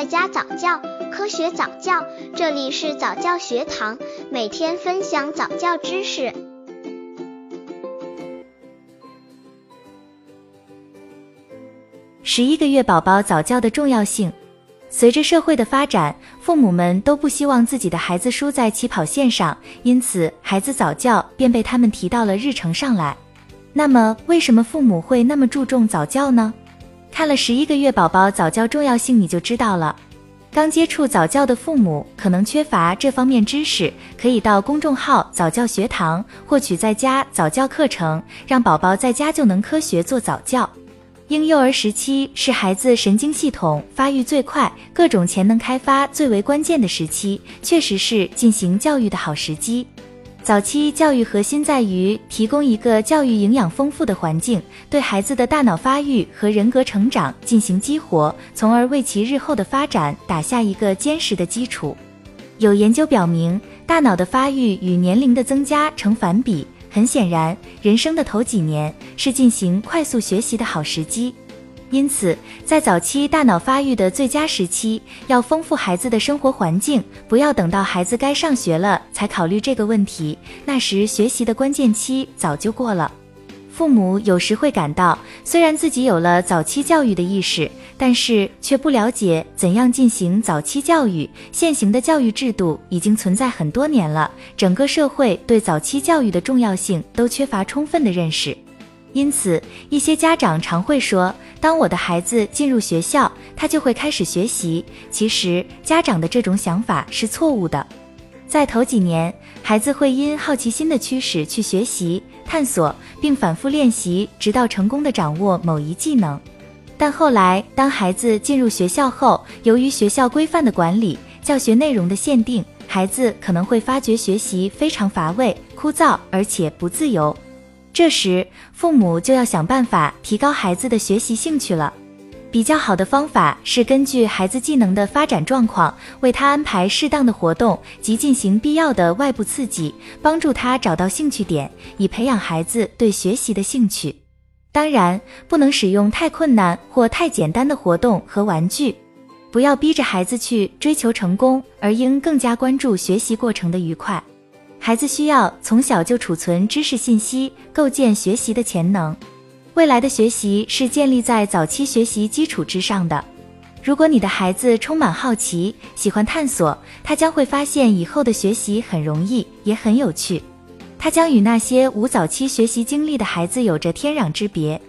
在家早教，科学早教，这里是早教学堂，每天分享早教知识。十一个月宝宝早教的重要性。随着社会的发展，父母们都不希望自己的孩子输在起跑线上，因此孩子早教便被他们提到了日程上来。那么，为什么父母会那么注重早教呢？看了十一个月宝宝早教重要性，你就知道了。刚接触早教的父母可能缺乏这方面知识，可以到公众号早教学堂获取在家早教课程，让宝宝在家就能科学做早教。婴幼儿时期是孩子神经系统发育最快、各种潜能开发最为关键的时期，确实是进行教育的好时机。早期教育核心在于提供一个教育营养丰富的环境，对孩子的大脑发育和人格成长进行激活，从而为其日后的发展打下一个坚实的基础。有研究表明，大脑的发育与年龄的增加成反比。很显然，人生的头几年是进行快速学习的好时机，因此在早期大脑发育的最佳时期，要丰富孩子的生活环境，不要等到孩子该上学了才考虑这个问题，那时学习的关键期早就过了。父母有时会感到，虽然自己有了早期教育的意识，但是却不了解怎样进行早期教育。现行的教育制度已经存在很多年了，整个社会对早期教育的重要性都缺乏充分的认识。因此，一些家长常会说：“当我的孩子进入学校，他就会开始学习。”其实，家长的这种想法是错误的。在头几年，孩子会因好奇心的驱使去学习、探索，并反复练习，直到成功的掌握某一技能。但后来，当孩子进入学校后，由于学校规范的管理、教学内容的限定，孩子可能会发觉学习非常乏味、枯燥，而且不自由。这时，父母就要想办法提高孩子的学习兴趣了。比较好的方法是根据孩子技能的发展状况，为他安排适当的活动及进行必要的外部刺激，帮助他找到兴趣点，以培养孩子对学习的兴趣。当然，不能使用太困难或太简单的活动和玩具。不要逼着孩子去追求成功，而应更加关注学习过程的愉快。孩子需要从小就储存知识信息，构建学习的潜能。未来的学习是建立在早期学习基础之上的。如果你的孩子充满好奇，喜欢探索，他将会发现以后的学习很容易，也很有趣。他将与那些无早期学习经历的孩子有着天壤之别。